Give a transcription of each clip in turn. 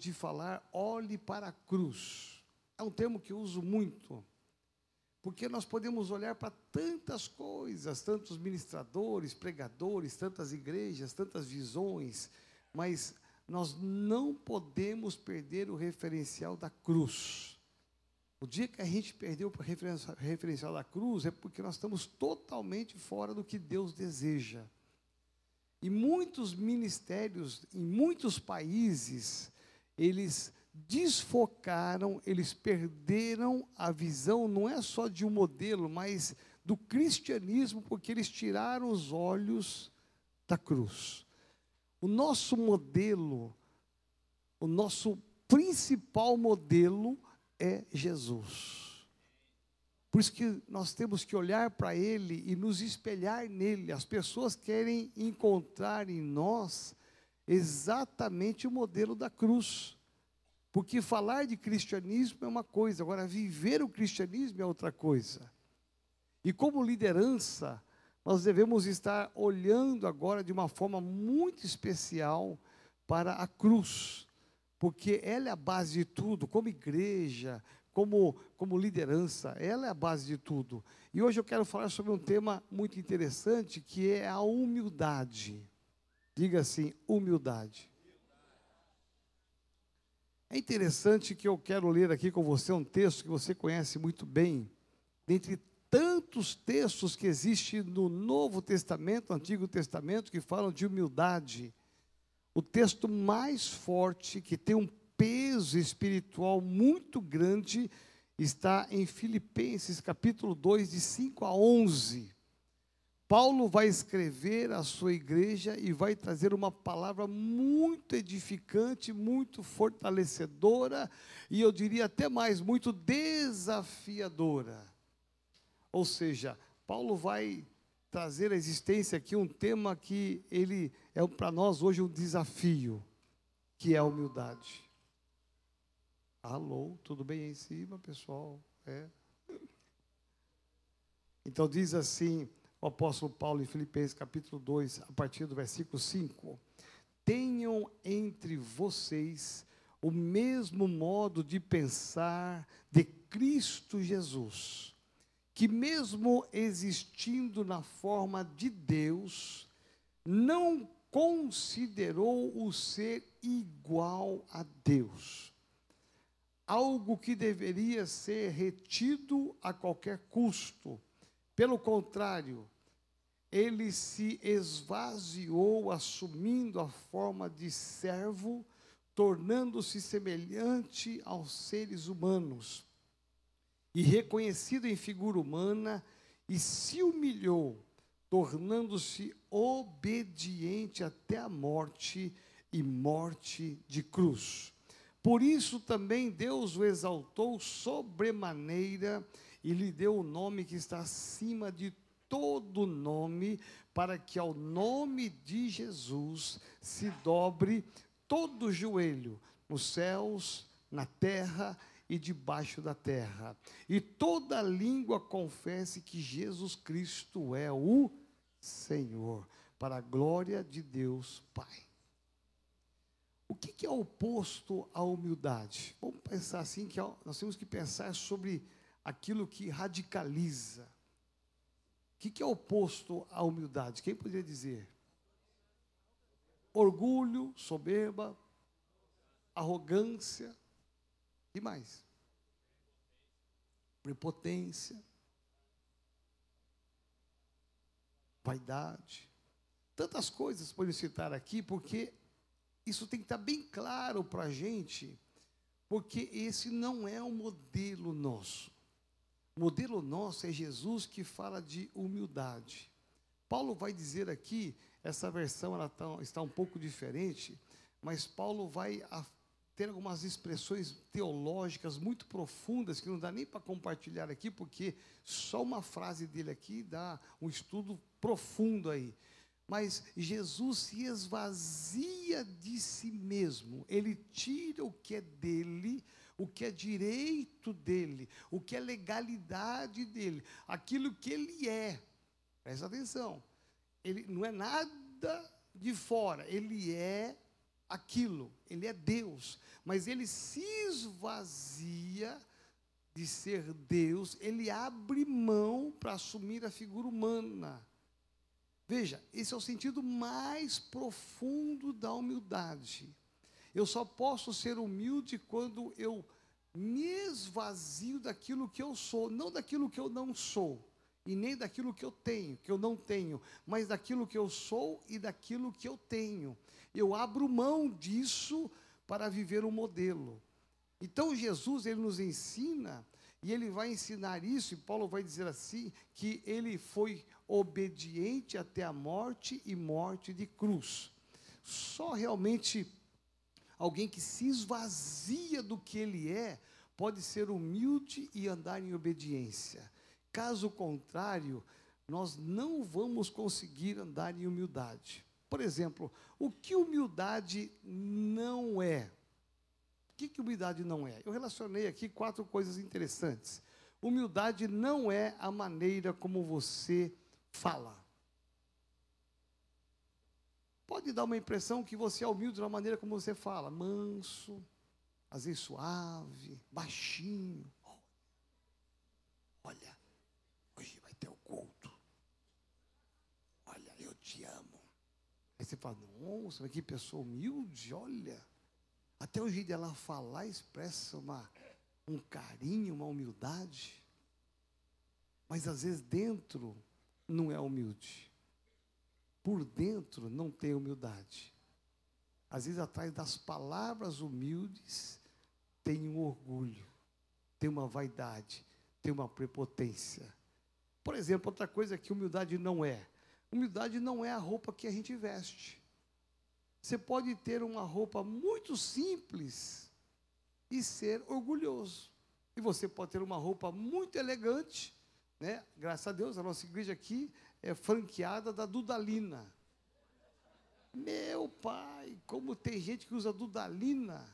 de falar olhe para a cruz. É um termo que eu uso muito, porque nós podemos olhar para tantas coisas, tantos ministradores, pregadores, tantas igrejas, tantas visões, mas nós não podemos perder o referencial da cruz. O dia que a gente perdeu o referencial da cruz é porque nós estamos totalmente fora do que Deus deseja. E muitos ministérios, em muitos países, eles desfocaram, eles perderam a visão, não é só de um modelo, mas do cristianismo, porque eles tiraram os olhos da cruz. O nosso modelo, o nosso principal modelo é Jesus. Por isso que nós temos que olhar para Ele e nos espelhar nele. As pessoas querem encontrar em nós exatamente o modelo da cruz. Porque falar de cristianismo é uma coisa, agora viver o cristianismo é outra coisa. E como liderança, nós devemos estar olhando agora de uma forma muito especial para a cruz, porque ela é a base de tudo, como igreja, como, como liderança, ela é a base de tudo. E hoje eu quero falar sobre um tema muito interessante, que é a humildade. Diga assim, humildade. É interessante que eu quero ler aqui com você um texto que você conhece muito bem, dentre tantos textos que existem no Novo Testamento, Antigo Testamento, que falam de humildade. O texto mais forte, que tem um peso espiritual muito grande, está em Filipenses capítulo 2, de 5 a 11. Paulo vai escrever à sua igreja e vai trazer uma palavra muito edificante, muito fortalecedora e eu diria até mais, muito desafiadora. Ou seja, Paulo vai trazer à existência aqui um tema que ele é para nós hoje um desafio, que é a humildade. Alô, tudo bem aí em cima, pessoal? É. Então diz assim o apóstolo Paulo em Filipenses capítulo 2, a partir do versículo 5: Tenham entre vocês o mesmo modo de pensar de Cristo Jesus que, mesmo existindo na forma de Deus, não considerou o ser igual a Deus, algo que deveria ser retido a qualquer custo. Pelo contrário, ele se esvaziou, assumindo a forma de servo, tornando-se semelhante aos seres humanos e reconhecido em figura humana, e se humilhou, tornando-se obediente até a morte e morte de cruz. Por isso também Deus o exaltou sobremaneira e lhe deu o nome que está acima de todo nome, para que ao nome de Jesus se dobre todo joelho, nos céus, na terra e debaixo da terra. E toda língua confesse que Jesus Cristo é o Senhor, para a glória de Deus Pai. O que, é oposto à humildade? Vamos pensar assim que nós temos que pensar sobre aquilo que radicaliza. O que, é oposto à humildade? Quem poderia dizer? Orgulho, soberba, arrogância, e mais? Prepotência, vaidade, tantas coisas podem citar aqui, porque isso tem que estar bem claro para a gente, porque esse não é o modelo nosso. O modelo nosso é Jesus que fala de humildade. Paulo vai dizer aqui, essa versão ela tá, está um pouco diferente, mas Paulo vai ter algumas expressões teológicas muito profundas que não dá nem para compartilhar aqui, porque só uma frase dele aqui dá um estudo profundo aí. Mas Jesus se esvazia de si mesmo, ele tira o que é dele, o que é direito dele, o que é legalidade dele, aquilo que ele é. Presta atenção, ele não é nada de fora, ele é aquilo, ele é Deus, mas ele se esvazia de ser Deus, ele abre mão para assumir a figura humana. Veja, esse é o sentido mais profundo da humildade. Eu só posso ser humilde quando eu me esvazio daquilo que eu sou, não daquilo que eu não sou, e nem daquilo que eu tenho, que eu não tenho, mas daquilo que eu sou e daquilo que eu tenho. Eu abro mão disso para viver um modelo. Então Jesus ele nos ensina e ele vai ensinar isso, e Paulo vai dizer assim, que ele foi obediente até a morte e morte de cruz. Só realmente alguém que se esvazia do que ele é, pode ser humilde e andar em obediência. Caso contrário, nós não vamos conseguir andar em humildade. Por exemplo, o que humildade não é? Que, que humildade não é? Eu relacionei aqui quatro coisas interessantes. Humildade não é a maneira como você fala. Pode dar uma impressão que você é humilde na maneira como você fala, manso, às vezes suave, baixinho. Olha, hoje vai ter o culto. Olha, eu te amo. Aí você fala, nossa, que pessoa humilde, olha. Até o jeito dela falar expressa uma, um carinho, uma humildade. Mas às vezes dentro não é humilde por dentro não tem humildade. Às vezes, atrás das palavras humildes, tem um orgulho, tem uma vaidade, tem uma prepotência. Por exemplo, outra coisa que humildade não é: humildade não é a roupa que a gente veste. Você pode ter uma roupa muito simples e ser orgulhoso. E você pode ter uma roupa muito elegante, né? Graças a Deus, a nossa igreja aqui é franqueada da Dudalina. Meu pai, como tem gente que usa Dudalina,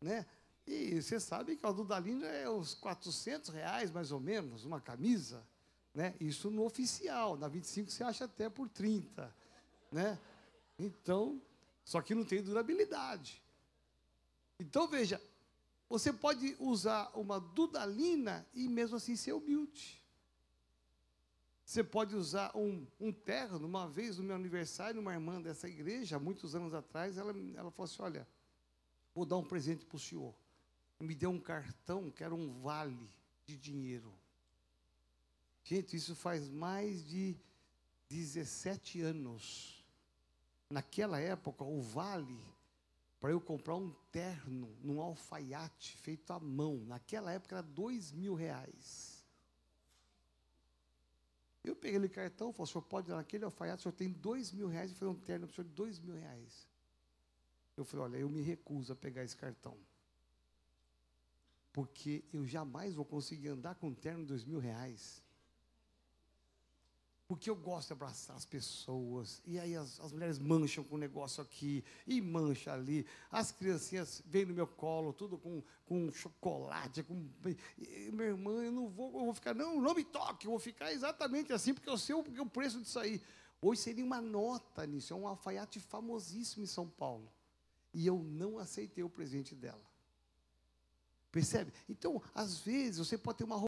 né? E você sabe que a Dudalina é uns 400 reais, mais ou menos, uma camisa, né? Isso no oficial, na 25 você acha até por 30, né? Então, só que não tem durabilidade. Então, veja, você pode usar uma Dudalina e mesmo assim ser humilde. Você pode usar um, um terno. Uma vez, no meu aniversário, uma irmã dessa igreja, há muitos anos atrás, ela, ela falou assim: Olha, vou dar um presente para o senhor. Me deu um cartão que era um vale de dinheiro. Gente, isso faz mais de 17 anos. Naquela época, o vale, para eu comprar um terno num alfaiate feito à mão, naquela época era dois mil reais. Eu peguei aquele cartão e falei, o senhor pode dar naquele alfaiate, o senhor tem dois mil reais e fazer um terno para o senhor de dois mil reais. Eu falei, olha, eu me recuso a pegar esse cartão. Porque eu jamais vou conseguir andar com um terno de dois mil reais. Porque eu gosto de abraçar as pessoas. E aí as, as mulheres mancham com o negócio aqui e mancha ali. As criancinhas vêm no meu colo, tudo com, com chocolate. Com... Minha irmã, eu não vou, eu vou ficar, não, não me toque, eu vou ficar exatamente assim, porque eu sei o, o preço disso aí. Hoje seria uma nota nisso, é um alfaiate famosíssimo em São Paulo. E eu não aceitei o presente dela. Percebe? Então, às vezes, você pode ter uma